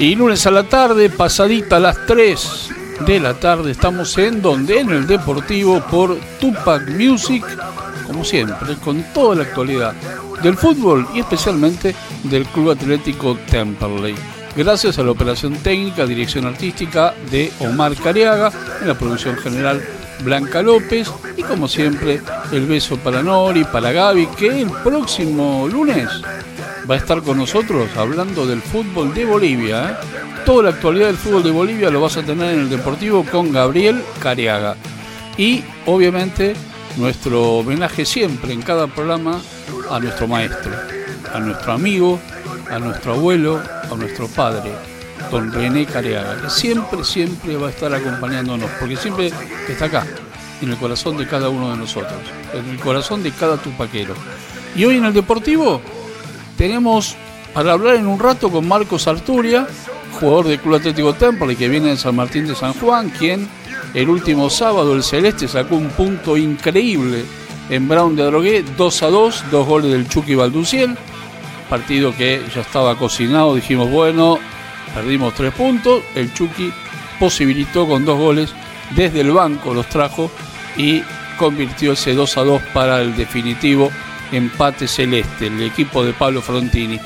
Y lunes a la tarde, pasadita a las 3 de la tarde, estamos en donde, en el Deportivo, por Tupac Music, como siempre, con toda la actualidad del fútbol y especialmente del Club Atlético Temperley. Gracias a la operación técnica, dirección artística de Omar Cariaga, en la producción general Blanca López y como siempre el beso para Nori, para Gaby, que el próximo lunes va a estar con nosotros hablando del fútbol de Bolivia. ¿eh? Toda la actualidad del fútbol de Bolivia lo vas a tener en el Deportivo con Gabriel Cariaga. Y obviamente nuestro homenaje siempre en cada programa a nuestro maestro, a nuestro amigo, a nuestro abuelo, a nuestro padre, don René Cariaga, que siempre, siempre va a estar acompañándonos, porque siempre está acá, en el corazón de cada uno de nosotros, en el corazón de cada tupaquero. Y hoy en el Deportivo tenemos para hablar en un rato con Marcos Arturia, jugador del Club Atlético Temple que viene de San Martín de San Juan, quien el último sábado el Celeste sacó un punto increíble en Brown de Adrogué, 2 a 2, dos goles del Chucky Balduciel, partido que ya estaba cocinado, dijimos, bueno, perdimos tres puntos, el Chucky posibilitó con dos goles desde el banco, los trajo y convirtió ese 2 a 2 para el definitivo empate celeste, el equipo de Pablo Frontini.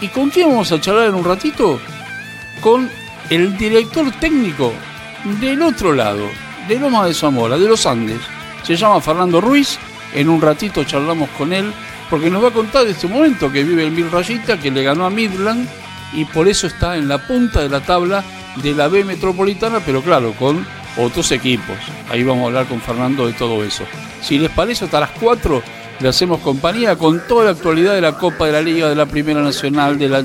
¿Y con quién vamos a charlar en un ratito? Con el director técnico del otro lado, de Loma de Zamora, de los Andes. Se llama Fernando Ruiz. En un ratito charlamos con él porque nos va a contar de este momento que vive el Mil Rayita, que le ganó a Midland y por eso está en la punta de la tabla de la B Metropolitana, pero claro, con otros equipos. Ahí vamos a hablar con Fernando de todo eso. Si les parece, hasta las 4 le hacemos compañía con toda la actualidad de la Copa de la Liga, de la Primera Nacional, de la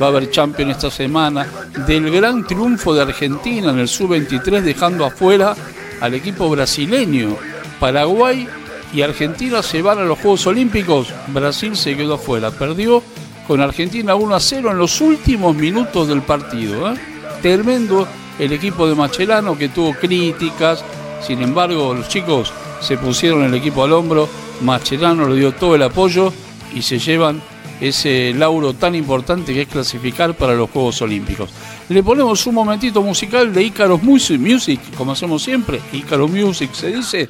va a haber Champions esta semana, del gran triunfo de Argentina en el Sub-23 dejando afuera al equipo brasileño. Paraguay y Argentina se van a los Juegos Olímpicos, Brasil se quedó afuera, perdió con Argentina 1 a 0 en los últimos minutos del partido. ¿eh? Tremendo el equipo de Machelano que tuvo críticas, sin embargo los chicos se pusieron el equipo al hombro Mascherano le dio todo el apoyo y se llevan ese lauro tan importante que es clasificar para los Juegos Olímpicos. Le ponemos un momentito musical de Icaros Music, como hacemos siempre, Icaros Music se dice,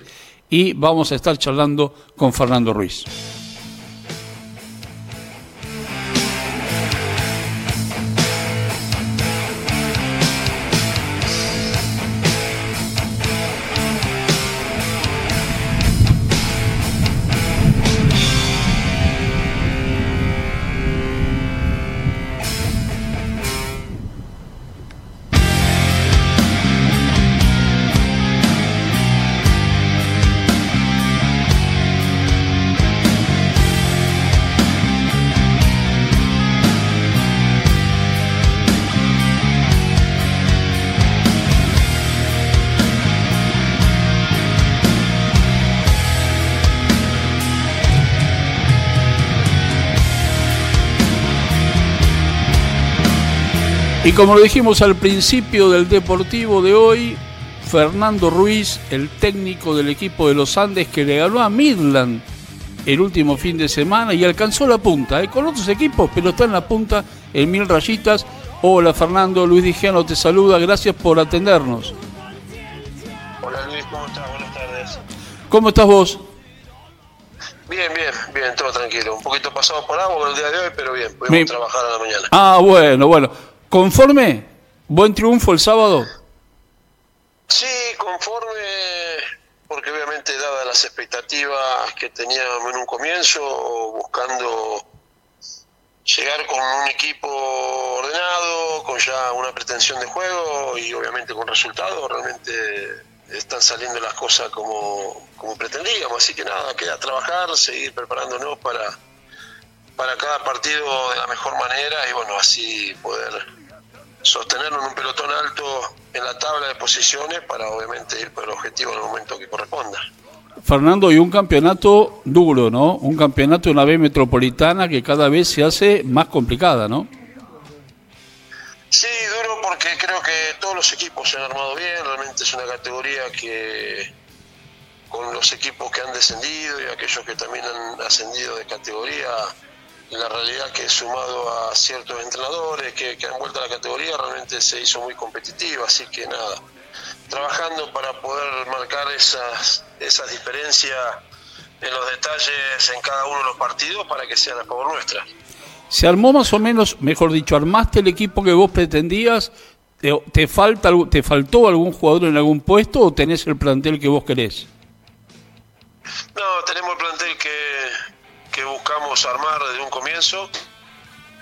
y vamos a estar charlando con Fernando Ruiz. Como lo dijimos al principio del Deportivo de hoy, Fernando Ruiz, el técnico del equipo de los Andes que le ganó a Midland el último fin de semana y alcanzó la punta, ¿eh? con otros equipos, pero está en la punta en mil rayitas. Hola Fernando, Luis Dijano te saluda, gracias por atendernos. Hola Luis, ¿cómo estás? Buenas tardes. ¿Cómo estás vos? Bien, bien, bien, todo tranquilo. Un poquito pasado por agua el día de hoy, pero bien, pudimos trabajar a la mañana. Ah, bueno, bueno. ¿Conforme? ¿Buen triunfo el sábado? Sí, conforme, porque obviamente dadas las expectativas que teníamos en un comienzo, buscando llegar con un equipo ordenado, con ya una pretensión de juego y obviamente con resultados, realmente están saliendo las cosas como, como pretendíamos, así que nada, queda trabajar, seguir preparándonos para, para cada partido de la mejor manera y bueno, así poder sostenerlo en un pelotón alto en la tabla de posiciones para obviamente ir por el objetivo en el momento que corresponda. Fernando, y un campeonato duro, ¿no? Un campeonato de una B metropolitana que cada vez se hace más complicada, ¿no? Sí, duro porque creo que todos los equipos se han armado bien, realmente es una categoría que con los equipos que han descendido y aquellos que también han ascendido de categoría la realidad que sumado a ciertos entrenadores que, han vuelto a la categoría, realmente se hizo muy competitiva, así que nada, trabajando para poder marcar esas, esas diferencias en los detalles en cada uno de los partidos para que sean a favor nuestra. ¿Se armó más o menos, mejor dicho, armaste el equipo que vos pretendías? ¿Te, falta, ¿Te faltó algún jugador en algún puesto o tenés el plantel que vos querés? No, tenemos el plantel que, que buscamos armar desde un comienzo,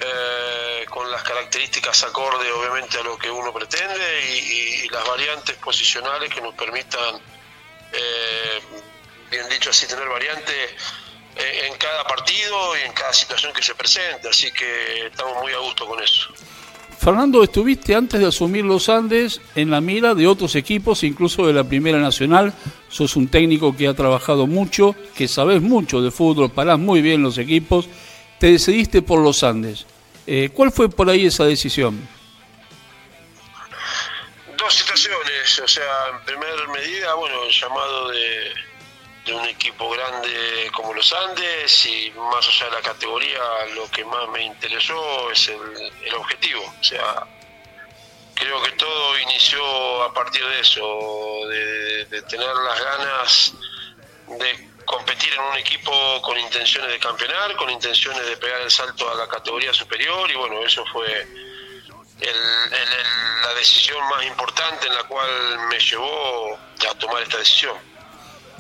eh, con las características acorde obviamente a lo que uno pretende y, las variantes posicionales que nos permitan, eh, bien dicho así, tener variantes en cada partido y en cada situación que se presente, así que estamos muy a gusto con eso. Fernando, estuviste antes de asumir los Andes en la mira de otros equipos, incluso de la Primera Nacional. Sos un técnico que ha trabajado mucho, que sabes mucho de fútbol, parás muy bien los equipos. Te decidiste por los Andes. Eh, ¿Cuál fue por ahí esa decisión? Dos situaciones. O sea, en primera medida, bueno, el llamado de, de un equipo grande como los Andes y más allá de la categoría, lo que más me interesó es el, objetivo. O sea, creo que todo inició a partir de eso, de, tener las ganas de competir en un equipo con intenciones de campeonar, con intenciones de pegar el salto a la categoría superior y bueno, eso fue la decisión más importante en la cual me llevó a tomar esta decisión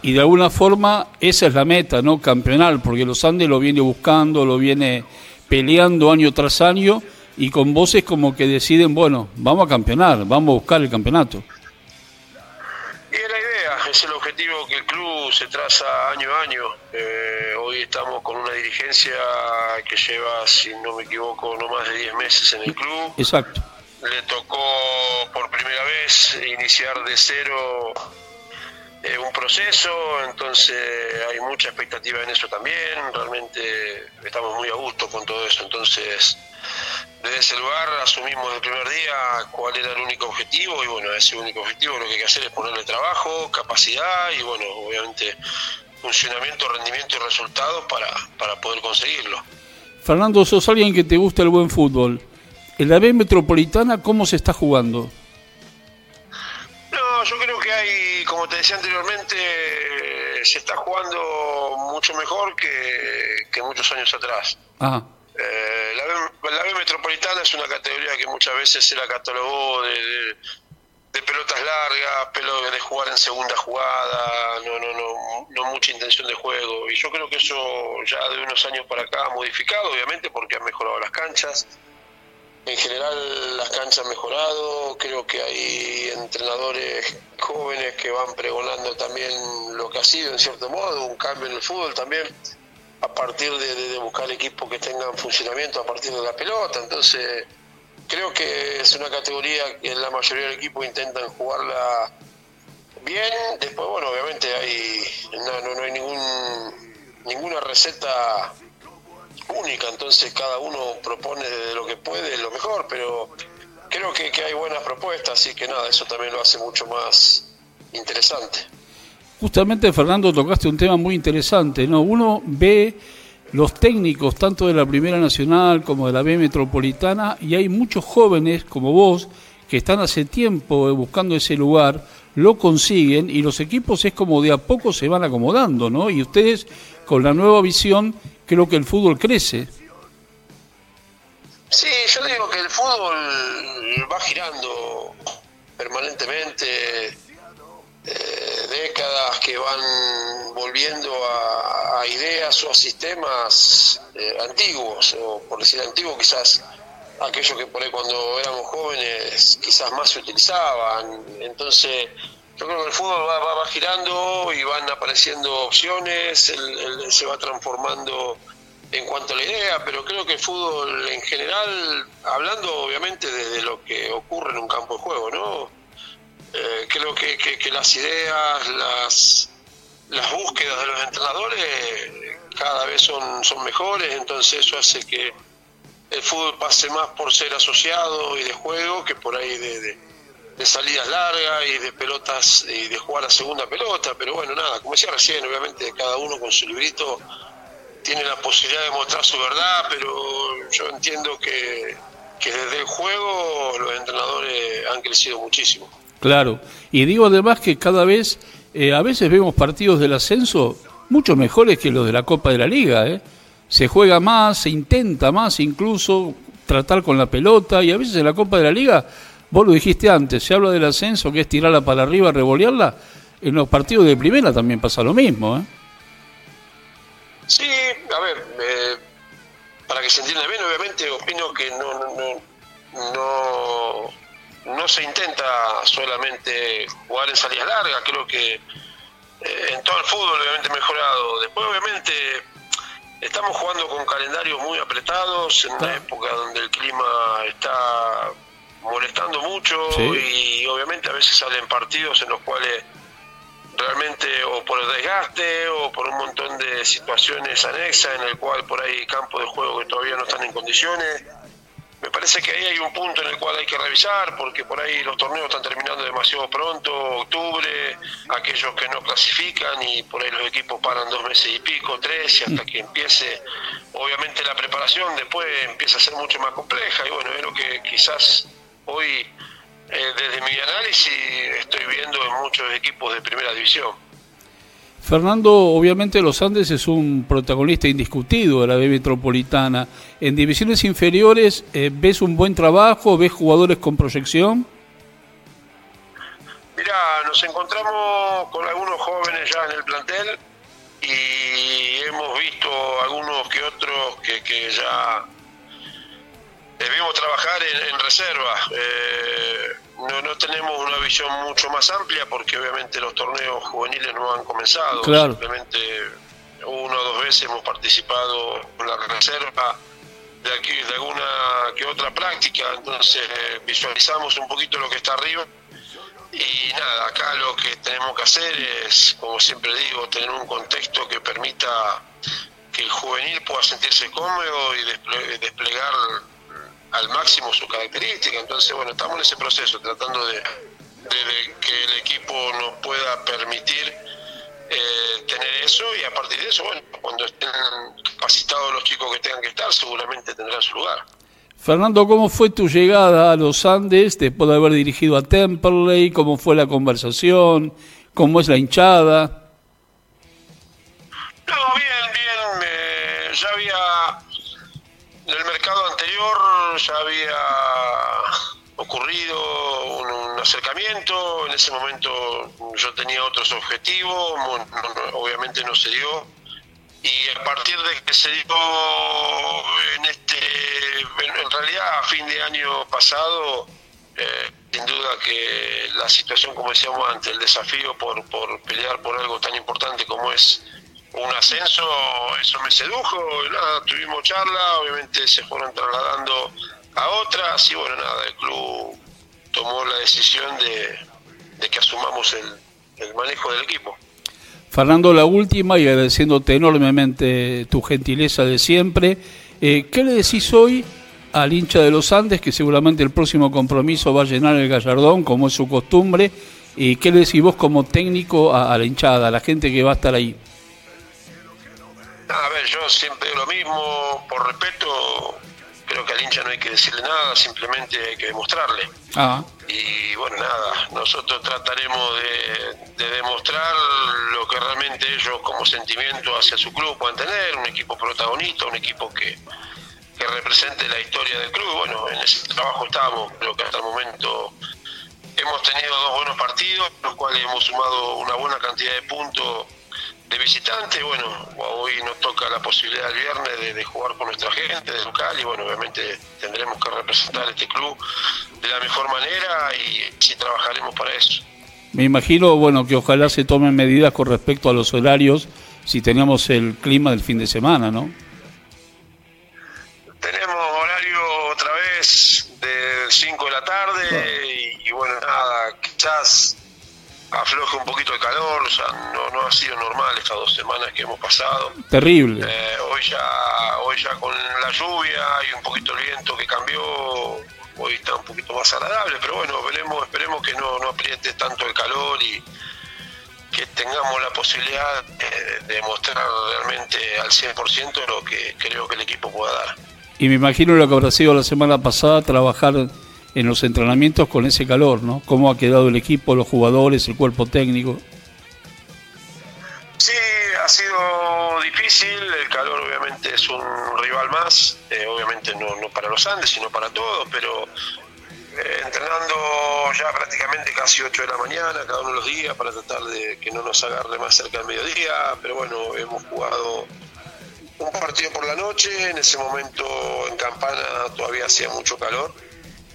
y de alguna forma esa es la meta, ¿no? Campeonal, porque los Andes lo viene buscando, lo viene peleando año tras año y con voces como que deciden, bueno, vamos a campeonar, vamos a buscar el campeonato. Y es la idea, es el objetivo que el club se traza año a año. Eh, hoy estamos con una dirigencia que lleva, si no me equivoco, no más de 10 meses en el club. Exacto. Le tocó por primera vez iniciar de cero es un proceso, entonces hay mucha expectativa en eso también, realmente estamos muy a gusto con todo eso, entonces desde ese lugar asumimos el primer día cuál era el único objetivo y bueno, ese único objetivo lo que hay que hacer es ponerle trabajo, capacidad y bueno, obviamente funcionamiento, rendimiento y resultados para, para poder conseguirlo. Fernando, sos alguien que te gusta el buen fútbol. ¿En la B Metropolitana cómo se está jugando? yo creo que hay, como te decía anteriormente, se está jugando mucho mejor que, muchos años atrás. Eh, la, B, Metropolitana es una categoría que muchas veces se la catalogó de, pelotas largas, pelo de jugar en segunda jugada, no, no, no, no mucha intención de juego. Y yo creo que eso ya de unos años para acá ha modificado, obviamente, porque han mejorado las canchas. En general las canchas han mejorado, creo que hay entrenadores jóvenes que van pregonando también lo que ha sido en cierto modo, un cambio en el fútbol también, a partir de, buscar equipos que tengan funcionamiento a partir de la pelota, entonces creo que es una categoría que la mayoría del equipo intentan jugarla bien, después bueno, obviamente hay no, no hay ningún ninguna receta única, entonces cada uno propone de lo que puede lo mejor, pero creo que, hay buenas propuestas, así que nada, eso también lo hace mucho más interesante. Justamente, Fernando, tocaste un tema muy interesante, ¿no? Uno ve los técnicos, tanto de la Primera Nacional como de la B Metropolitana, y hay muchos jóvenes como vos que están hace tiempo buscando ese lugar, lo consiguen y los equipos es como de a poco se van acomodando, ¿no? Y ustedes con la nueva visión creo que el fútbol crece. Sí, yo digo que el fútbol va girando permanentemente, eh, décadas que van volviendo a, ideas o a sistemas eh, antiguos, o por decir antiguos quizás aquellos que por ahí cuando éramos jóvenes quizás más se utilizaban. Entonces, yo creo que el fútbol va, girando y van apareciendo opciones, se va transformando en cuanto a la idea, pero creo que el fútbol en general, hablando obviamente de, lo que ocurre en un campo de juego, ¿no? Eh, creo que, las ideas, las, las búsquedas de los entrenadores cada vez son, son mejores, entonces eso hace que el fútbol pase más por ser asociado y de juego que por ahí de de salidas largas y de pelotas y de jugar la segunda pelota, pero bueno, nada, como decía recién, obviamente cada uno con su librito tiene la posibilidad de mostrar su verdad, pero yo entiendo que, que desde el juego los entrenadores han crecido muchísimo. Claro, y digo además que cada vez, eh, a veces vemos partidos del ascenso mucho mejores que los de la Copa de la Liga, ¿eh? Se juega más, se intenta más incluso tratar con la pelota y a veces en la Copa de la Liga, vos lo dijiste antes, se habla del ascenso que es tirarla para arriba, revolearla, en los partidos de primera también pasa lo mismo, ¿eh? Sí, a ver, eh, para que se entienda bien, obviamente opino que no, no, no no se intenta solamente jugar en salidas largas, creo que eh, en todo el fútbol obviamente mejorado. Después obviamente estamos jugando con calendarios muy apretados en una época donde el clima está molestando mucho y obviamente a veces salen partidos en los cuales realmente o por el desgaste o por un montón de situaciones anexas en el cual por ahí campos de juego que todavía no están en condiciones me parece que ahí hay un punto en el cual hay que revisar, porque por ahí los torneos están terminando demasiado pronto, octubre, aquellos que no clasifican y por ahí los equipos paran dos meses y pico, tres, y hasta que empiece, obviamente la preparación después empieza a ser mucho más compleja, y bueno, es lo que quizás hoy, eh, desde mi análisis, estoy viendo en muchos equipos de primera división. Fernando, obviamente los Andes es un protagonista indiscutido de la B Metropolitana. En divisiones inferiores, eh, ¿ves un buen trabajo? ¿Ves jugadores con proyección? Mira, nos encontramos con algunos jóvenes ya en el plantel y hemos visto algunos que otros que, ya debemos trabajar en, reserva. Eh, no, no tenemos una visión mucho más amplia porque obviamente los torneos juveniles no han comenzado. Simplemente una o dos veces hemos participado en la reserva de, aquí, de alguna que otra práctica, entonces visualizamos un poquito lo que está arriba. Y nada, acá lo que tenemos que hacer es, como siempre digo, tener un contexto que permita que el juvenil pueda sentirse cómodo y desplegar al máximo su característica. Entonces, bueno, estamos en ese proceso, tratando de, que el equipo nos pueda permitir eh, tener eso y a partir de eso, bueno, cuando estén capacitados los chicos que tengan que estar, seguramente tendrán su lugar. Fernando, ¿cómo fue tu llegada a los Andes después de haber dirigido a Temperley? ¿Cómo fue la conversación? ¿Cómo es la hinchada? No, bien, bien. ya había el mercado anterior ya había ocurrido un, acercamiento, en ese momento yo tenía otros objetivos, obviamente no se dio, y a partir de que se dio en este, en realidad a fin de año pasado, eh, sin duda que la situación, como decíamos antes, el desafío por, por pelear por algo tan importante como es un ascenso, eso me sedujo, nada, tuvimos charla, obviamente se fueron trasladando a otras y bueno, nada, el club tomó la decisión de, que asumamos el, manejo del equipo. Fernando, la última y agradeciéndote enormemente tu gentileza de siempre, eh, ¿qué le decís hoy al hincha de los Andes que seguramente el próximo compromiso va a llenar el Gallardón como es su costumbre? ¿Y qué le decís vos como técnico a la hinchada, a la gente que va a estar ahí? A ver, yo siempre digo lo mismo, por respeto, creo que al hincha no hay que decirle nada, simplemente hay que demostrarle. Ah. Y bueno, nada, nosotros trataremos de, demostrar lo que realmente ellos como sentimiento hacia su club puedan tener, un equipo protagonista, un equipo que, que represente la historia del club. Bueno, en ese trabajo estamos, creo que hasta el momento hemos tenido dos buenos partidos, los cuales hemos sumado una buena cantidad de puntos de visitante, bueno, hoy nos toca la posibilidad el viernes de, jugar con nuestra gente, de local, y bueno, obviamente tendremos que representar este club de la mejor manera y sí trabajaremos para eso. Me imagino, bueno, que ojalá se tomen medidas con respecto a los horarios si tenemos el clima del fin de semana, ¿no? Tenemos horario otra vez de 5 de la tarde y, y bueno, nada, quizás afloje un poquito el calor, o sea, no, no ha sido normal estas dos semanas que hemos pasado. Terrible. Eh, hoy ya hoy ya con la lluvia y un poquito el viento que cambió, hoy está un poquito más agradable, pero bueno, veremos, esperemos que no, no apriete tanto el calor y que tengamos la posibilidad de, demostrar realmente al 100% lo que creo que el equipo pueda dar. Y me imagino lo que habrá sido la semana pasada trabajar en los entrenamientos con ese calor, ¿no? ¿Cómo ha quedado el equipo, los jugadores, el cuerpo técnico? Sí, ha sido difícil, el calor obviamente es un rival más, eh, obviamente no, no para los Andes, sino para todos, pero eh, entrenando ya prácticamente casi 8 de la mañana cada uno de los días para tratar de que no nos agarre más cerca del mediodía, pero bueno, hemos jugado un partido por la noche, en ese momento en Campana todavía hacía mucho calor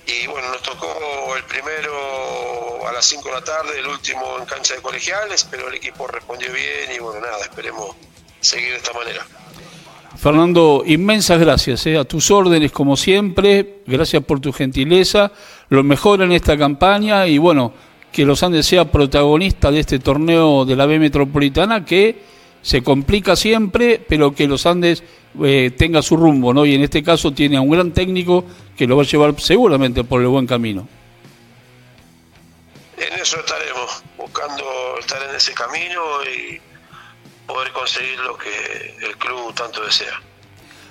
y bueno, nos tocó el primero a las 5 de la tarde, el último en cancha de colegiales, pero el equipo respondió bien y bueno, nada, esperemos seguir de esta manera. Fernando, inmensas gracias eh, a tus órdenes como siempre, gracias por tu gentileza, lo mejor en esta campaña y bueno, que los Andes sea protagonista de este torneo de la B Metropolitana que se complica siempre, pero que los Andes eh, tenga su rumbo, ¿no? Y en este caso tiene a un gran técnico que lo va a llevar seguramente por el buen camino. En eso estaremos, buscando estar en ese camino y poder conseguir lo que el club tanto desea.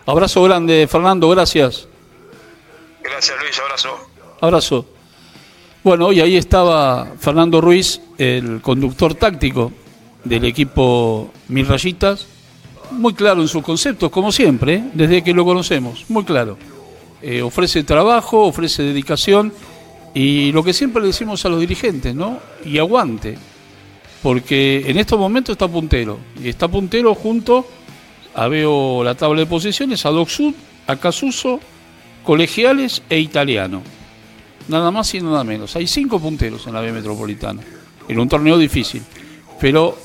Abrazo grande, Fernando, gracias. Gracias Luis, abrazo. Abrazo. Bueno, y ahí estaba Fernando Ruiz, el conductor táctico del equipo Mil Rayitas, muy claro en sus conceptos, como siempre, desde que lo conocemos, muy claro. Eh, ofrece trabajo, ofrece dedicación y lo que siempre le decimos a los dirigentes, ¿no? Y aguante porque en estos momentos está puntero, y está puntero junto a veo la tabla de posiciones, a Docsud, a Casuso, Colegiales e Italiano. Nada más y nada menos. Hay cinco punteros en la B Metropolitana, en un torneo difícil. Pero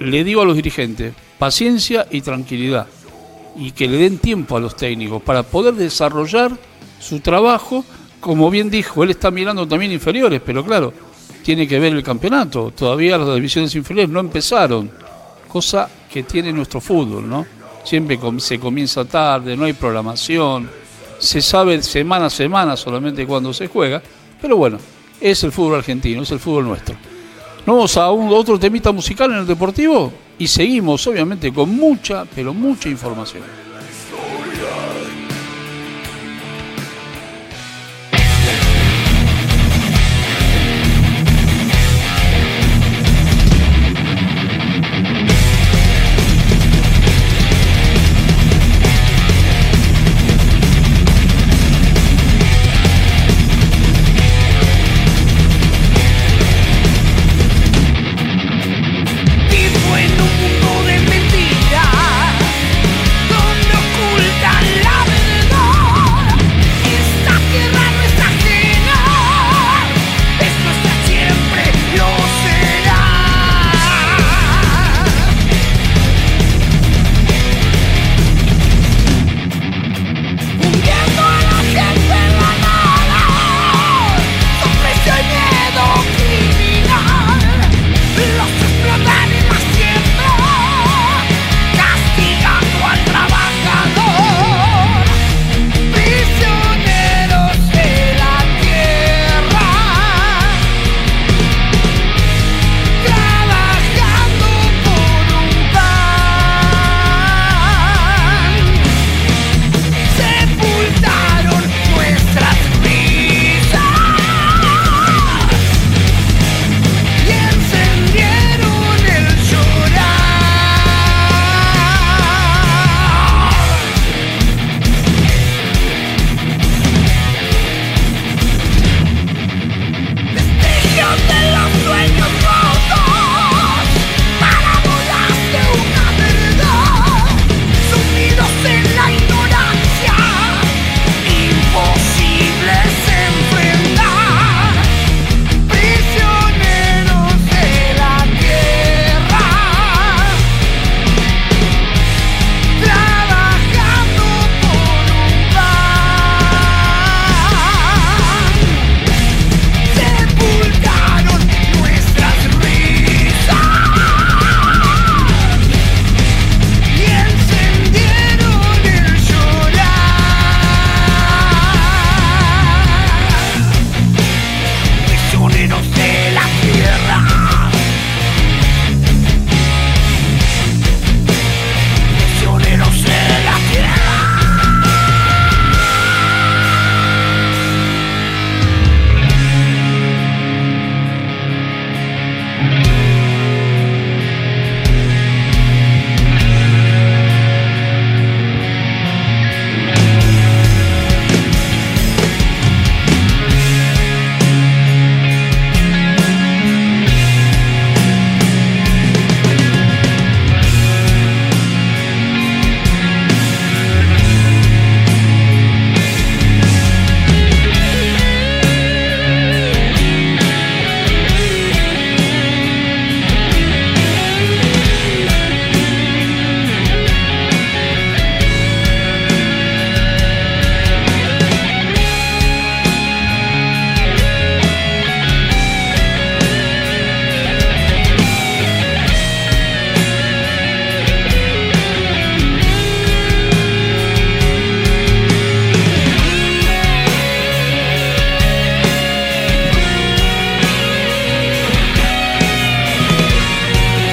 le digo a los dirigentes, paciencia y tranquilidad, y que le den tiempo a los técnicos para poder desarrollar su trabajo. Como bien dijo, él está mirando también inferiores, pero claro, tiene que ver el campeonato. Todavía las divisiones inferiores no empezaron, cosa que tiene nuestro fútbol, ¿no? Siempre se comienza tarde, no hay programación, se sabe semana a semana solamente cuando se juega, pero bueno, es el fútbol argentino, es el fútbol nuestro. Vamos a un, otro temita musical en el deportivo y seguimos obviamente con mucha, pero mucha información.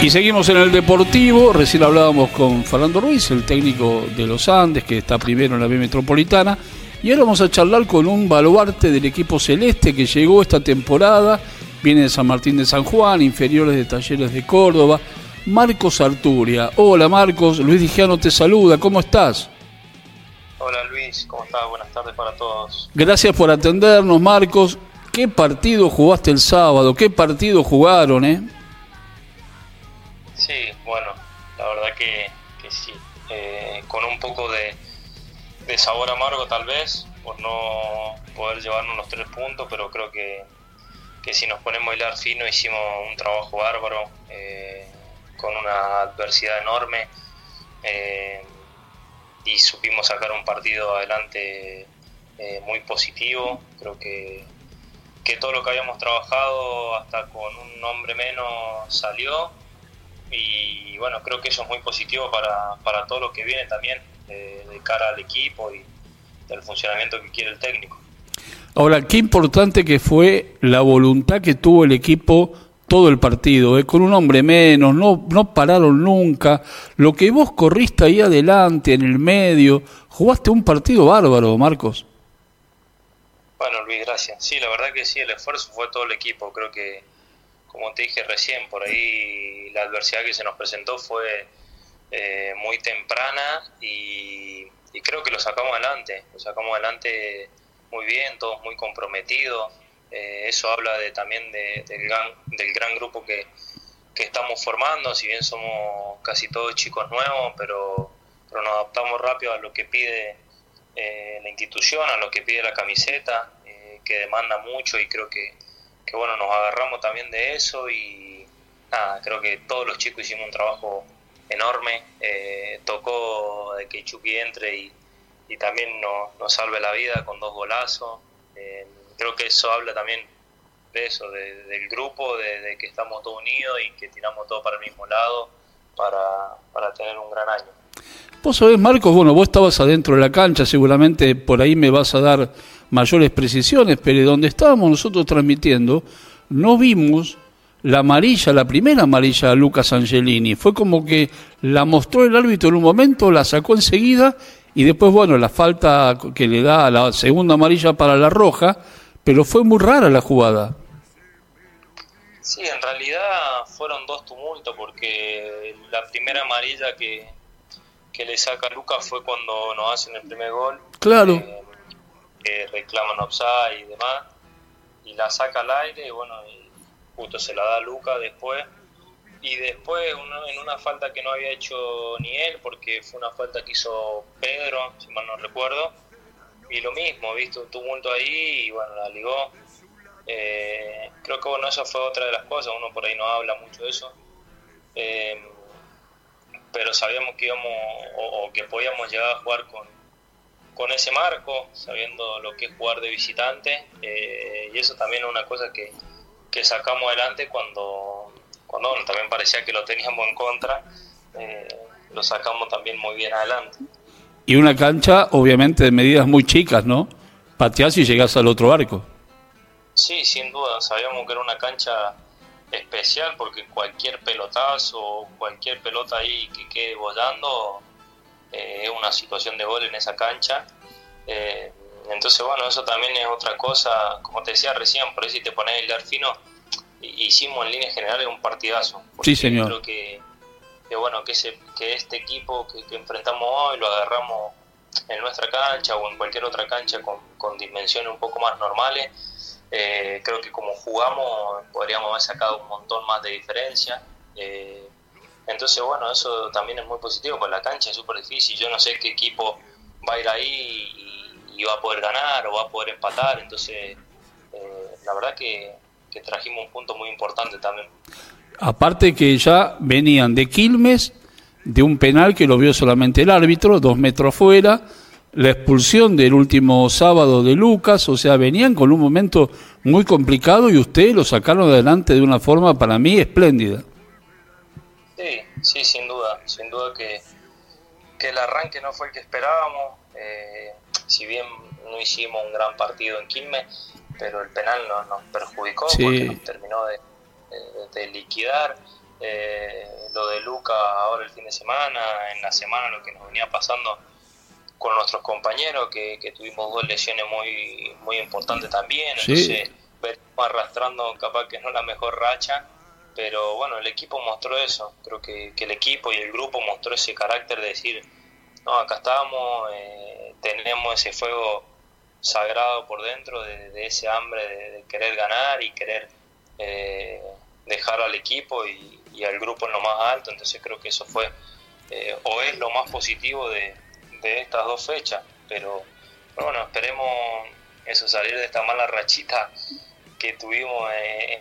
Y seguimos en el Deportivo, recién hablábamos con Fernando Ruiz, el técnico de los Andes, que está primero en la B Metropolitana, y ahora vamos a charlar con un baluarte del equipo celeste que llegó esta temporada, viene de San Martín de San Juan, inferiores de Talleres de Córdoba, Marcos Arturia. Hola Marcos, Luis Dijano te saluda, ¿cómo estás? Hola Luis, ¿cómo estás? Buenas tardes para todos. Gracias por atendernos Marcos. ¿Qué partido jugaste el sábado? ¿Qué partido jugaron, eh? Sí, bueno, la verdad que, sí. Eh, con un poco de, sabor amargo tal vez, por no poder llevarnos los tres puntos, pero creo que, si nos ponemos a hilar fino hicimos un trabajo bárbaro, eh, con una adversidad enorme, eh, y supimos sacar un partido adelante muy positivo. Creo que, que todo lo que habíamos trabajado hasta con un nombre menos salió y bueno, creo que eso es muy positivo para, para todo lo que viene también de cara al equipo y del funcionamiento que quiere el técnico. Ahora, qué importante que fue la voluntad que tuvo el equipo todo el partido, ¿eh? con un hombre menos, no, no pararon nunca. Lo que vos corriste ahí adelante, en el medio, jugaste un partido bárbaro, Marcos. Bueno, Luis, gracias. Sí, la verdad que sí, el esfuerzo fue todo el equipo. Creo que como te dije recién, por ahí la adversidad que se nos presentó fue eh, muy temprana y, creo que lo sacamos adelante, lo sacamos adelante muy bien, todos muy comprometidos. Eh, eso habla de, también del, gran, del gran grupo que, estamos formando, si bien somos casi todos chicos nuevos, pero, pero nos adaptamos rápido a lo que pide eh, la institución, a lo que pide la camiseta, que demanda mucho y creo que que bueno, nos agarramos también de eso y nada, creo que todos los chicos hicimos un trabajo enorme, eh, tocó de que Chucky entre y, y también nos, salve la vida con dos golazos, eh, creo que eso habla también de eso, del grupo, de, que estamos todos unidos y que tiramos todo para el mismo lado para, para tener un gran año. Vos sabés, Marcos, bueno, vos estabas adentro de la cancha, seguramente por ahí me vas a dar mayores precisiones, pero donde estábamos nosotros transmitiendo, no vimos la amarilla, la primera amarilla a Lucas Angelini. Fue como que la mostró el árbitro en un momento, la sacó enseguida y después, bueno, la falta que le da a la segunda amarilla para la roja, pero fue muy rara la jugada. Sí, en realidad fueron dos tumultos porque la primera amarilla que, que le saca Lucas fue cuando nos hacen el primer gol. Claro. Eh, que reclaman offside y demás, y la saca al aire y bueno, justo se la da a Luca después. Y después en una falta que no había hecho ni él, porque fue una falta que hizo Pedro, si mal no recuerdo, y lo mismo, viste, un tumulto ahí y bueno, la ligó. Eh, creo que bueno, esa fue otra de las cosas, uno por ahí no habla mucho de eso. Eh, pero sabíamos que íbamos o, que podíamos llegar a jugar con, con ese marco, sabiendo lo que es jugar de visitante, eh, y eso también es una cosa que, sacamos adelante cuando, cuando también parecía que lo teníamos en contra, eh, lo sacamos también muy bien adelante. Y una cancha, obviamente, de medidas muy chicas, ¿no? Pateás y llegás al otro arco. Sí, sin duda, sabíamos que era una cancha especial porque cualquier pelotazo, cualquier pelota ahí que quede volando eh, es una situación de gol en esa cancha. Eh, entonces, bueno, eso también es otra cosa, como te decía recién, por eso si te pones el fino, hicimos en líneas generales un partidazo. Sí, señor. Creo que, bueno, que, ese, que este equipo que, enfrentamos hoy lo agarramos en nuestra cancha o en cualquier otra cancha con, con dimensiones un poco más normales. Eh, creo que como jugamos podríamos haber sacado un montón más de diferencia. Eh, entonces, bueno, eso también es muy positivo, porque la cancha es súper difícil. Yo no sé qué equipo va a ir ahí y, va a poder ganar o va a poder empatar. Entonces, eh, la verdad que, trajimos un punto muy importante también. Aparte que ya venían de Quilmes, de un penal que lo vio solamente el árbitro, dos metros afuera, la expulsión del último sábado de Lucas, o sea, venían con un momento muy complicado y ustedes lo sacaron adelante de una forma para mí espléndida. Sí, sí, sin duda, sin duda que, el arranque no fue el que esperábamos, eh, si bien no hicimos un gran partido en Quilmes, pero el penal nos, nos perjudicó porque nos terminó de, liquidar eh, lo de Luca ahora el fin de semana, en la semana lo que nos venía pasando con nuestros compañeros, que, tuvimos dos lesiones muy, muy importantes también, entonces venimos arrastrando capaz que no la mejor racha, pero bueno, el equipo mostró eso, creo que, el equipo y el grupo mostró ese carácter de decir, no, acá estamos, eh, tenemos ese fuego sagrado por dentro de, ese hambre de, querer ganar y querer eh, dejar al equipo y, al grupo en lo más alto, entonces creo que eso fue eh, o es lo más positivo de, estas dos fechas, pero, bueno, esperemos eso salir de esta mala rachita que tuvimos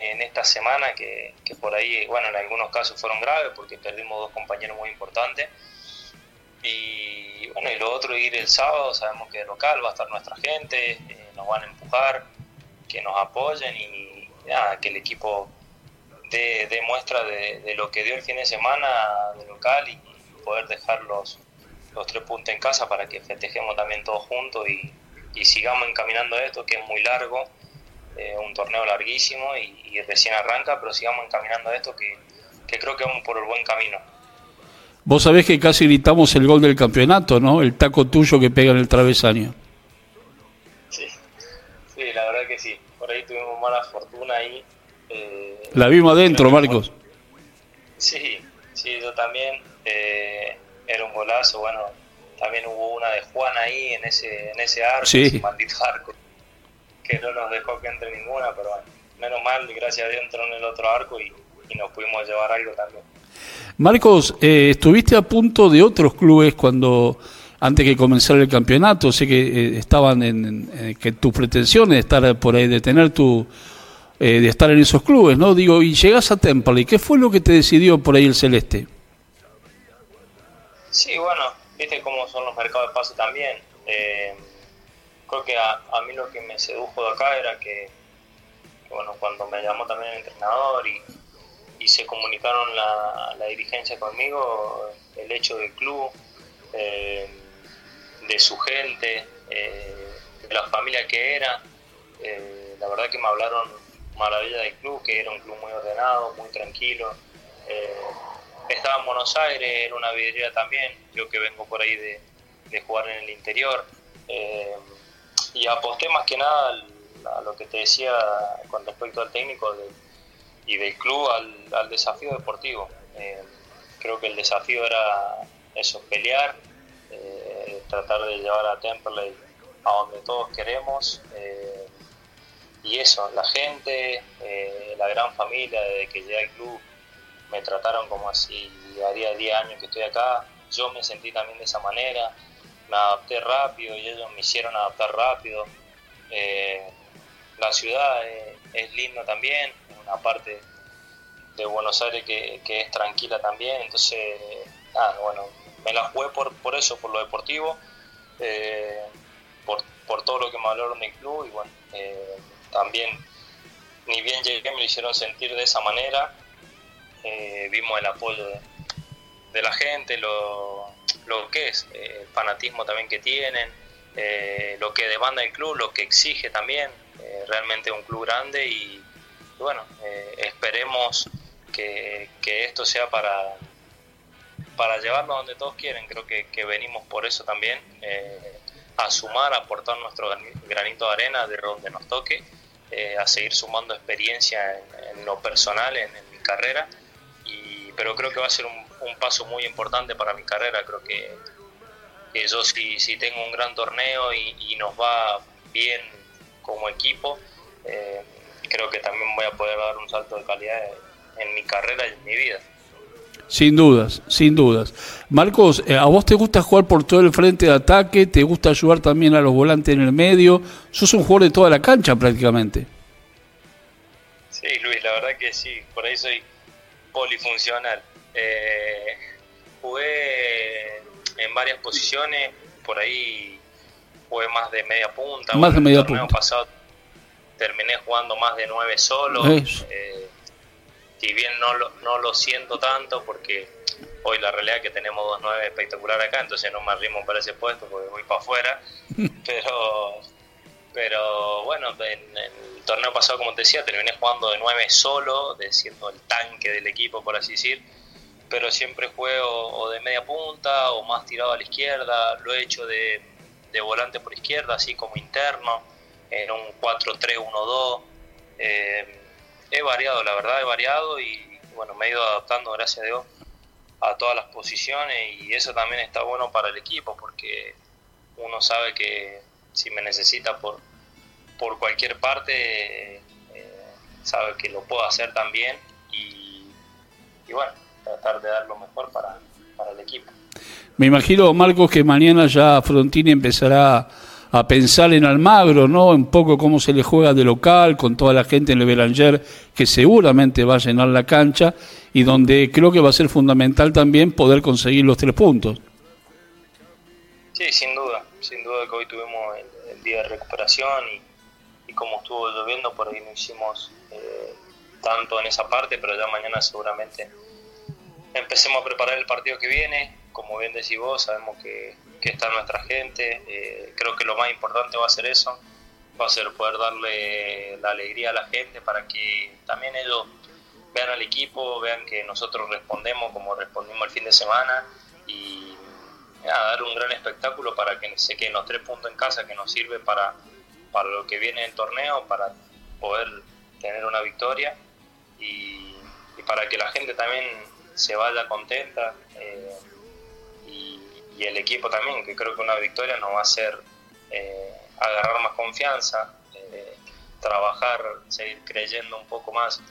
en, esta semana, que, por ahí, bueno, en algunos casos fueron graves porque perdimos dos compañeros muy importantes. Y bueno, y lo otro, ir el sábado, sabemos que el local va a estar nuestra gente, eh, nos van a empujar, que nos apoyen y nada, que el equipo dé, muestra de, lo que dio el fin de semana de local y poder dejar los, tres puntos en casa para que festejemos también todos juntos y, sigamos encaminando esto, que es muy largo, eh, un torneo larguísimo y, recién arranca, pero sigamos encaminando esto que, que creo que vamos por el buen camino. Vos sabés que casi gritamos el gol del campeonato, ¿no? El taco tuyo que pega en el travesaño. Sí, sí, la verdad que sí. Por ahí tuvimos mala fortuna ahí. Eh, la vimos adentro, Marcos. Sí, sí, yo también. Eh, era un golazo, bueno, también hubo una de Juan ahí en ese, en ese arco, ese maldito arco, que no nos dejó que entre ninguna, pero bueno, menos mal, gracias a Dios entró en el otro arco y, nos pudimos llevar algo también. Marcos, eh, estuviste a punto de otros clubes cuando antes que comenzara el campeonato, sé que eh, estaban en, que tus pretensiones de estar por ahí, de tener tu, eh, de estar en esos clubes, ¿no? Digo, y llegas a Temple, ¿qué fue lo que te decidió por ahí el Celeste? Sí, bueno, viste cómo son los mercados de pase también. Eh, creo que a, mí lo que me sedujo de acá era que, bueno, cuando me llamó también el entrenador y, se comunicaron la, dirigencia conmigo, el hecho del club, eh, de su gente, eh, de la familia que era, la verdad que me hablaron maravilla del club, que era un club muy ordenado, muy tranquilo estaba en Buenos Aires, era una vidriera también, yo que vengo por ahí de, jugar en el interior. Eh, y aposté más que nada a lo que te decía con respecto al técnico y del club al, desafío deportivo. Eh, creo que el desafío era eso, pelear, eh, tratar de llevar a Temperley a donde todos queremos. y eso, la gente, la gran familia desde que llegué al club, me trataron como así, haría 10 años que estoy acá, yo me sentí también de esa manera, me adapté rápido y ellos me hicieron adaptar rápido. Eh, la ciudad es, linda también, una parte de Buenos Aires que, es tranquila también, entonces, bueno, me la jugué por, por eso, por lo deportivo, eh, por, por, todo lo que me hablaron del club y bueno, eh, también, ni bien llegué, me lo hicieron sentir de esa manera eh, vimos el apoyo de, la gente, lo, lo, que es, eh, el fanatismo también que tienen, eh, lo que demanda el club, lo que exige también, realmente un club grande y, bueno, esperemos que, esto sea para, para llevarlo donde todos quieren, creo que, venimos por eso también, a sumar, a aportar nuestro granito de arena de donde nos toque, a seguir sumando experiencia en, lo personal, en mi carrera pero creo que va a ser un, paso muy importante para mi carrera. Creo que, yo si, si, tengo un gran torneo y, nos va bien como equipo, eh, creo que también voy a poder dar un salto de calidad en, mi carrera y en mi vida. Sin dudas, sin dudas. Marcos, eh, ¿a vos te gusta jugar por todo el frente de ataque? ¿Te gusta ayudar también a los volantes en el medio? Sos un jugador de toda la cancha prácticamente. Sí, Luis, la verdad que sí. Por ahí soy polifuncional. Eh, jugué en varias posiciones, por ahí jugué más de media punta. Más de media el punta. pasado terminé jugando más de nueve solos. Eh, si bien no lo, no lo siento tanto porque hoy la realidad es que tenemos dos nueve espectacular acá, entonces no me arrimo para ese puesto porque voy para afuera. pero pero bueno, en, el torneo pasado, como te decía, terminé jugando de 9 solo, de siendo el tanque del equipo, por así decir, pero siempre juego o de media punta o más tirado a la izquierda, lo he hecho de, volante por izquierda, así como interno, en un 4-3-1-2. Eh, he variado, la verdad, he variado y bueno, me he ido adaptando, gracias a Dios, a todas las posiciones y eso también está bueno para el equipo porque uno sabe que si me necesita por, por cualquier parte, eh, sabe que lo puedo hacer también y, y, bueno, tratar de dar lo mejor para, para el equipo. Me imagino, Marcos, que mañana ya Frontini empezará a pensar en Almagro, ¿no? Un poco cómo se le juega de local, con toda la gente en el Belanger, que seguramente va a llenar la cancha, y donde creo que va a ser fundamental también poder conseguir los tres puntos. Sí, sin duda, sin duda que hoy tuvimos el, día de recuperación y, como estuvo lloviendo, por ahí no hicimos eh, tanto en esa parte, pero ya mañana seguramente empecemos a preparar el partido que viene. Como bien decís vos, sabemos que, que está nuestra gente. Eh, creo que lo más importante va a ser eso, va a ser poder darle la alegría a la gente para que también ellos vean al equipo, vean que nosotros respondemos como respondimos el fin de semana y dar un gran espectáculo para que se queden los tres puntos en casa que nos sirve para, para lo que viene en el torneo, para poder tener una victoria y, para que la gente también se vaya contenta eh, y, el equipo también, que creo que una victoria nos va a hacer eh, agarrar más confianza, eh, trabajar, seguir creyendo un poco más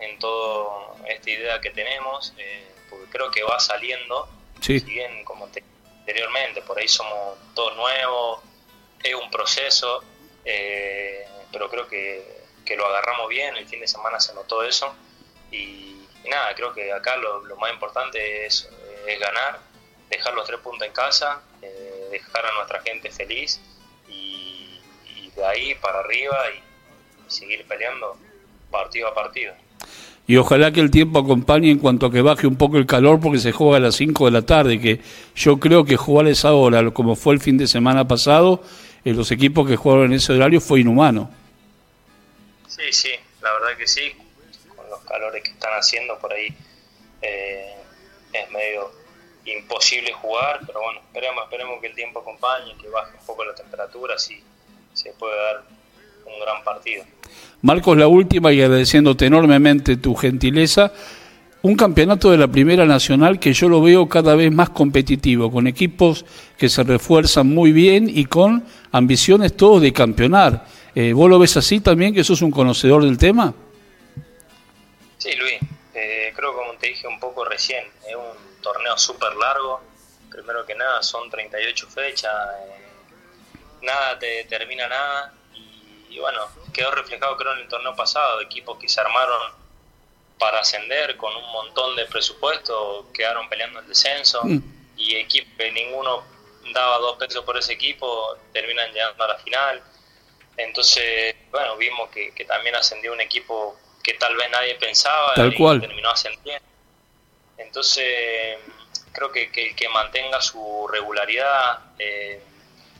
en toda esta idea que tenemos, porque creo que va saliendo, si bien como te anteriormente, por ahí somos todos nuevos, es un proceso, eh, pero creo que, lo agarramos bien, el fin de semana se notó eso y, nada, creo que acá lo, más importante es, ganar, dejar los tres puntos en casa, eh, dejar a nuestra gente feliz y, de ahí para arriba y seguir peleando partido a partido y ojalá que el tiempo acompañe en cuanto a que baje un poco el calor porque se juega a las 5 de la tarde, que yo creo que jugar a esa hora, como fue el fin de semana pasado, en los equipos que jugaron en ese horario fue inhumano. Sí, sí, la verdad que sí, con los calores que están haciendo por ahí eh, es medio imposible jugar, pero bueno, esperemos, esperemos que el tiempo acompañe, que baje un poco la temperatura, así se puede dar un gran partido. Marcos, la última y agradeciéndote enormemente tu gentileza. Un campeonato de la Primera Nacional que yo lo veo cada vez más competitivo, con equipos que se refuerzan muy bien y con ambiciones todos de campeonar. Eh, ¿Vos lo ves así también, que sos un conocedor del tema? Sí, Luis. Eh, creo, como te dije un poco recién, es un torneo súper largo. Primero que nada, son 38 fechas. Eh, nada te determina nada y bueno, quedó reflejado creo en el torneo pasado, equipos que se armaron para ascender con un montón de presupuesto, quedaron peleando el descenso mm. y equipos que ninguno daba dos pesos por ese equipo terminan llegando a la final. Entonces, bueno, vimos que, también ascendió un equipo que tal vez nadie pensaba tal y terminó ascendiendo. Entonces, creo que, que, que mantenga su regularidad eh,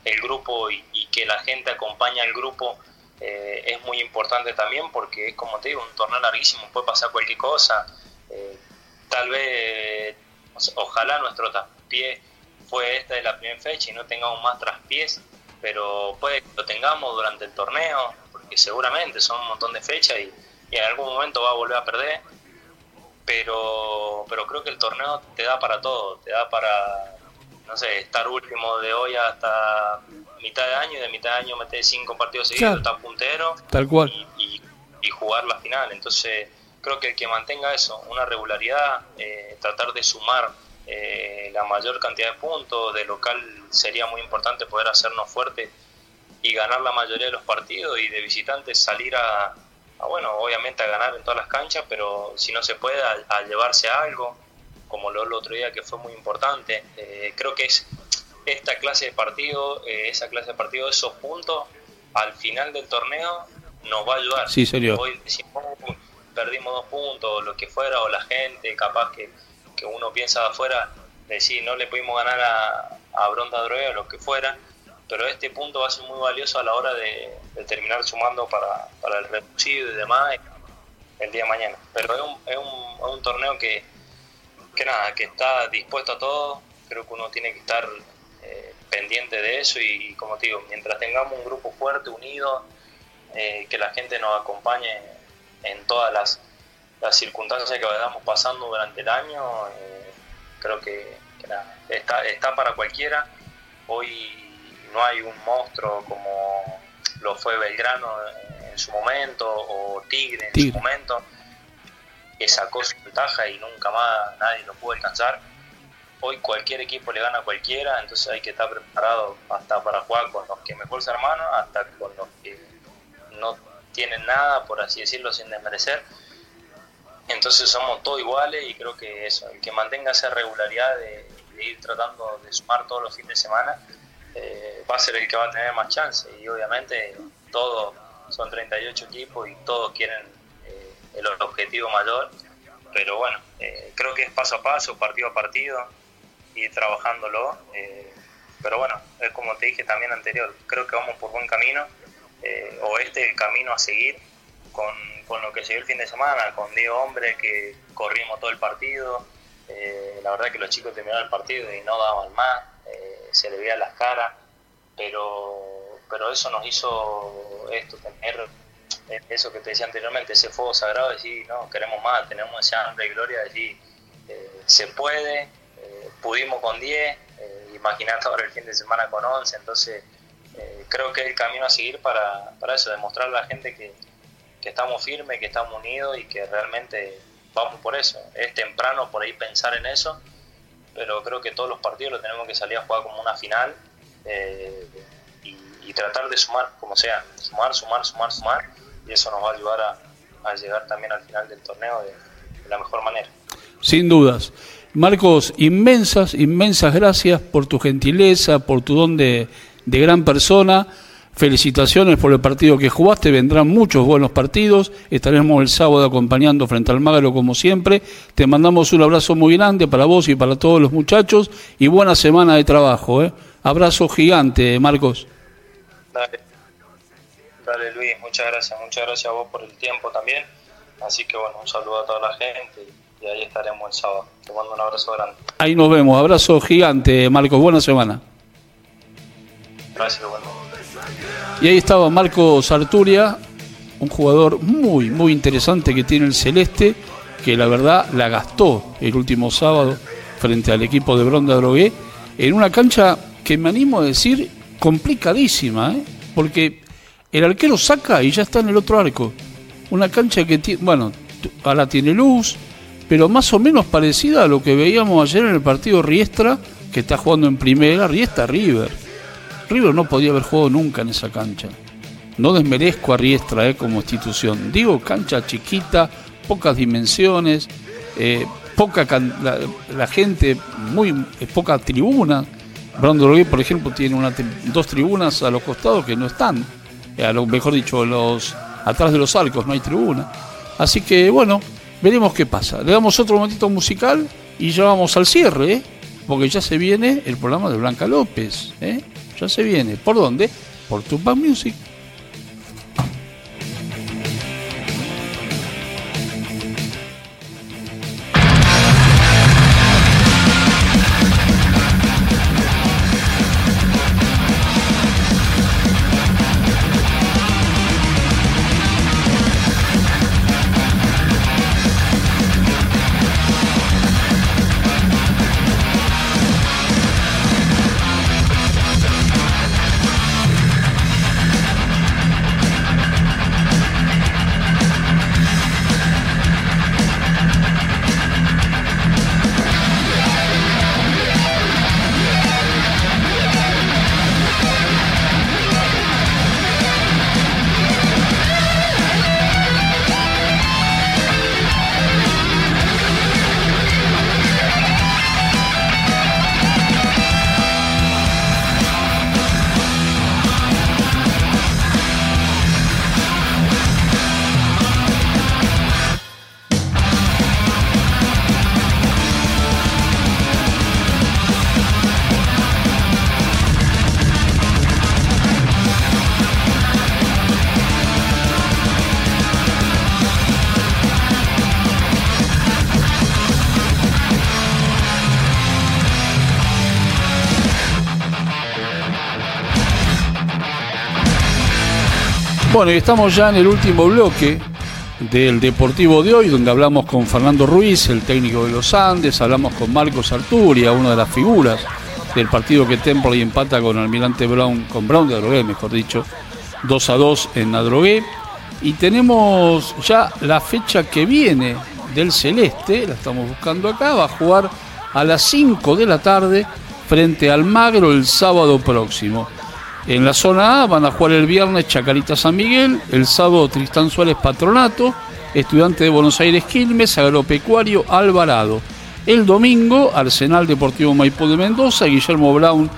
el grupo y, y, que la gente acompañe al grupo eh, es muy importante también porque es como te digo, un torneo larguísimo, puede pasar cualquier cosa. Eh, tal vez, ojalá nuestro traspié fue esta de la primera fecha y no tengamos más traspiés, pero puede que lo tengamos durante el torneo, porque seguramente son un montón de fechas y, y en algún momento va a volver a perder. Pero, pero creo que el torneo te da para todo, te da para, no sé, estar último de hoy hasta mitad de año y de mitad de año meter cinco partidos seguidos, estar puntero Tal cual. Y, jugar la final. Entonces, creo que el que mantenga eso, una regularidad, eh, tratar de sumar eh, la mayor cantidad de puntos, de local sería muy importante poder hacernos fuertes y ganar la mayoría de los partidos y de visitantes salir a, bueno, obviamente a ganar en todas las canchas, pero si no se puede, a, llevarse algo, como lo el otro día que fue muy importante. Eh, creo que es esta clase de partido, eh, esa clase de partido, esos puntos, al final del torneo nos va a ayudar. Sí, serio. Hoy decimos, perdimos dos puntos, lo que fuera, o la gente, capaz que, uno piensa de afuera, decir, no le pudimos ganar a, a Bronda Droga o lo que fuera, pero este punto va a ser muy valioso a la hora de, terminar sumando para, para el reducido y demás el día de mañana. Pero es un, es un, un torneo que, que nada, que está dispuesto a todo, creo que uno tiene que estar eh, pendiente de eso y, como te digo, mientras tengamos un grupo fuerte, unido, eh, que la gente nos acompañe en todas las, las circunstancias que vayamos pasando durante el año, eh, creo que, está, está para cualquiera. Hoy no hay un monstruo como lo fue Belgrano en su momento o Tigre en su momento, sacó su ventaja y nunca más nadie lo pudo alcanzar. Hoy cualquier equipo le gana a cualquiera, entonces hay que estar preparado hasta para jugar con los que mejor se hermanos, hasta con los que no tienen nada, por así decirlo, sin desmerecer. Entonces somos todos iguales y creo que eso, el que mantenga esa regularidad de, ir tratando de sumar todos los fines de semana, eh, va a ser el que va a tener más chance. Y obviamente todos son 38 equipos y todos quieren el objetivo mayor, pero bueno, eh, creo que es paso a paso, partido a partido, y trabajándolo. pero bueno, es como te dije también anterior, creo que vamos por buen camino, o este es el camino a seguir con, con lo que se el fin de semana, con 10 hombres que corrimos todo el partido. la verdad que los chicos terminaron el partido y no daban más, se le veía las caras, pero pero eso nos hizo esto, tener eso que te decía anteriormente, ese fuego sagrado, decir, no, queremos más, tenemos esa hambre y gloria, decir, eh, se puede, eh, pudimos con 10, eh, imagínate ahora el fin de semana con 11, entonces eh, creo que es el camino a seguir para, para eso, demostrar a la gente que, que estamos firmes, que estamos unidos y que realmente vamos por eso. Es temprano por ahí pensar en eso, pero creo que todos los partidos lo tenemos que salir a jugar como una final. Y tratar de sumar, como sea, sumar, sumar, sumar, sumar, y eso nos va a ayudar a, llegar también al final del torneo de, la mejor manera. Sin dudas. Marcos, inmensas, inmensas gracias por tu gentileza, por tu don de, de gran persona. Felicitaciones por el partido que jugaste, vendrán muchos buenos partidos, estaremos el sábado acompañando frente al Magro como siempre. Te mandamos un abrazo muy grande para vos y para todos los muchachos y buena semana de trabajo. ¿eh? Abrazo gigante, Marcos. Dale. Dale Luis, muchas gracias, muchas gracias a vos por el tiempo también. Así que bueno, un saludo a toda la gente y ahí estaremos el sábado. Te mando un abrazo grande. Ahí nos vemos, abrazo gigante Marcos, buena semana. Gracias, bueno. Y ahí estaba Marcos Arturia, un jugador muy, muy interesante que tiene el Celeste, que la verdad la gastó el último sábado frente al equipo de Bronda Drogué, en una cancha que me animo a decir complicadísima, ¿eh? porque el arquero saca y ya está en el otro arco. Una cancha que tiene, bueno, ahora tiene luz, pero más o menos parecida a lo que veíamos ayer en el partido Riestra, que está jugando en primera, Riestra River. River no podía haber jugado nunca en esa cancha. No desmerezco a Riestra ¿eh? como institución. Digo, cancha chiquita, pocas dimensiones, eh, poca la, gente, muy poca tribuna. Brando por ejemplo, tiene una, dos tribunas a los costados que no están, eh, a lo mejor dicho, los atrás de los arcos no hay tribuna. Así que bueno, veremos qué pasa. Le damos otro momentito musical y ya vamos al cierre, ¿eh? porque ya se viene el programa de Blanca López. ¿eh? Ya se viene. ¿Por dónde? Por Tupac Music. Bueno, y estamos ya en el último bloque del Deportivo de hoy, donde hablamos con Fernando Ruiz, el técnico de los Andes, hablamos con Marcos Arturia, una de las figuras del partido que Temple empata con Almirante Brown, con Brown de Adrogué, mejor dicho, 2 a 2 en Adrogué. Y tenemos ya la fecha que viene del Celeste, la estamos buscando acá, va a jugar a las 5 de la tarde frente al Magro el sábado próximo. En la zona A van a jugar el viernes Chacarita San Miguel, el sábado Tristán Suárez Patronato, Estudiante de Buenos Aires Quilmes, Agropecuario Alvarado. El domingo Arsenal Deportivo Maipú de Mendoza, Guillermo Brown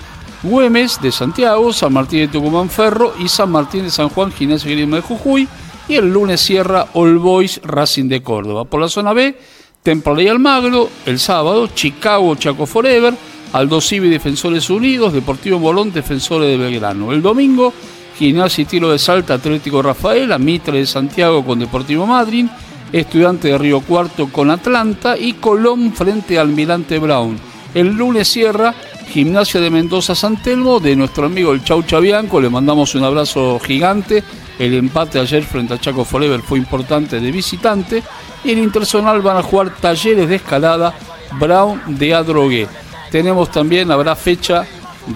Güemes de Santiago, San Martín de Tucumán Ferro y San Martín de San Juan Gimnasia Grima de Jujuy. Y el lunes cierra All Boys Racing de Córdoba. Por la zona B, Temple y Almagro, el sábado Chicago Chaco Forever, Aldo Civi Defensores Unidos, Deportivo Bolón Defensores de Belgrano. El domingo, Gimnasia y Tiro de Salta Atlético Rafaela, Mitre de Santiago con Deportivo Madrid, Estudiante de Río Cuarto con Atlanta y Colón frente al Almirante Brown. El lunes cierra Gimnasia de Mendoza San Telmo de nuestro amigo el Chau Chabianco, le mandamos un abrazo gigante. El empate ayer frente a Chaco Forever fue importante de visitante. Y en Intersonal van a jugar talleres de escalada Brown de Adrogué. Tenemos también, habrá fecha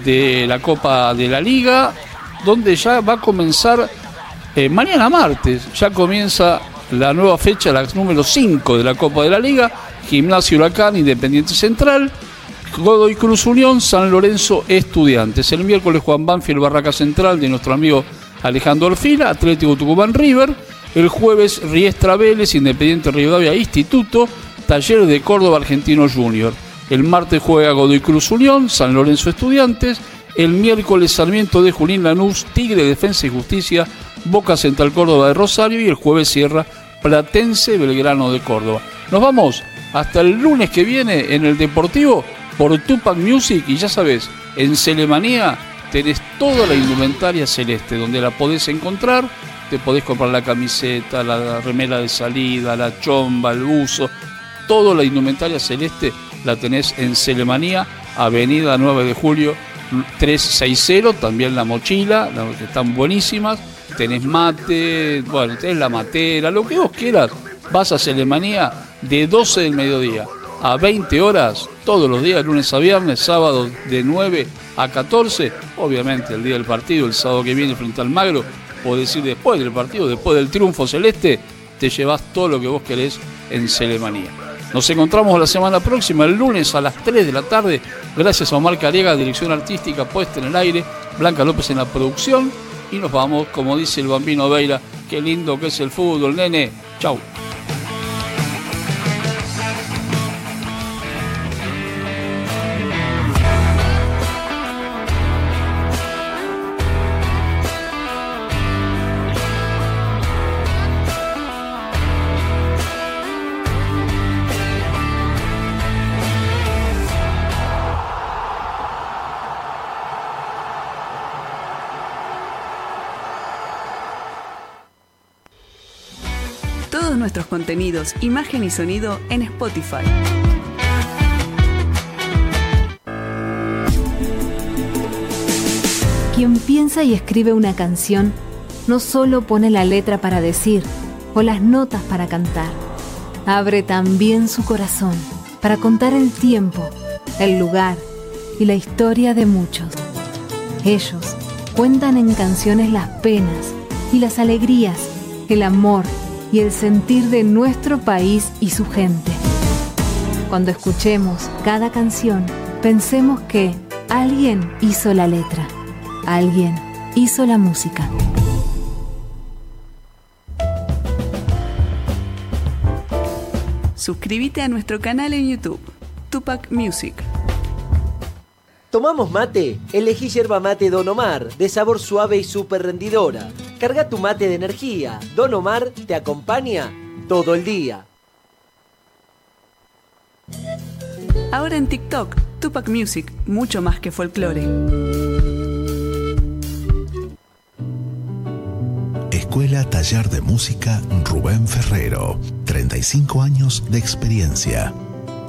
de la Copa de la Liga, donde ya va a comenzar eh, mañana martes, ya comienza la nueva fecha, la número 5 de la Copa de la Liga, Gimnasio Huracán, Independiente Central, Godoy Cruz Unión, San Lorenzo Estudiantes. El miércoles Juan Banfield, Barraca Central de nuestro amigo Alejandro Orfila, Atlético Tucumán River. El jueves Riestra Vélez, Independiente Rivadavia Instituto, Taller de Córdoba Argentino Junior. El martes juega Godoy Cruz Unión, San Lorenzo Estudiantes. El miércoles Sarmiento de Junín Lanús, Tigre Defensa y Justicia, Boca Central Córdoba de Rosario. Y el jueves cierra Platense Belgrano de Córdoba. Nos vamos hasta el lunes que viene en el Deportivo por Tupac Music. Y ya sabes, en Celemanía tenés toda la indumentaria celeste, donde la podés encontrar. Te podés comprar la camiseta, la remera de salida, la chomba, el buzo. Toda la indumentaria celeste la tenés en Celemanía, Avenida 9 de Julio 360, también la mochila, que están buenísimas. Tenés mate, bueno, tenés la matera, lo que vos quieras. Vas a Celemanía de 12 del mediodía a 20 horas, todos los días, lunes a viernes, sábado de 9 a 14. Obviamente el día del partido, el sábado que viene frente al Magro, o decir después del partido, después del triunfo celeste, te llevas todo lo que vos querés en Celemanía. Nos encontramos la semana próxima, el lunes a las 3 de la tarde. Gracias a Omar Cariega, dirección artística puesta en el aire, Blanca López en la producción. Y nos vamos, como dice el bambino Veira, qué lindo que es el fútbol, nene. Chau. Contenidos, imagen y sonido en Spotify. Quien piensa y escribe una canción no solo pone la letra para decir o las notas para cantar, abre también su corazón para contar el tiempo, el lugar y la historia de muchos. Ellos cuentan en canciones las penas y las alegrías, el amor y el sentir de nuestro país y su gente. Cuando escuchemos cada canción, pensemos que alguien hizo la letra, alguien hizo la música. Suscríbete a nuestro canal en YouTube, Tupac Music. ¿Tomamos mate? Elegí yerba mate Don Omar, de sabor suave y súper rendidora. Carga tu mate de energía. Don Omar te acompaña todo el día. Ahora en TikTok, Tupac Music, mucho más que folclore. Escuela Taller de Música Rubén Ferrero. 35 años de experiencia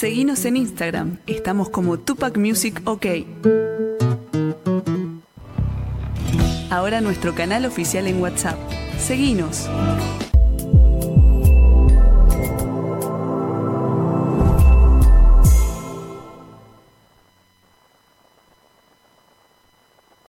Seguinos en Instagram, estamos como Tupac Music OK. Ahora nuestro canal oficial en WhatsApp. Seguinos.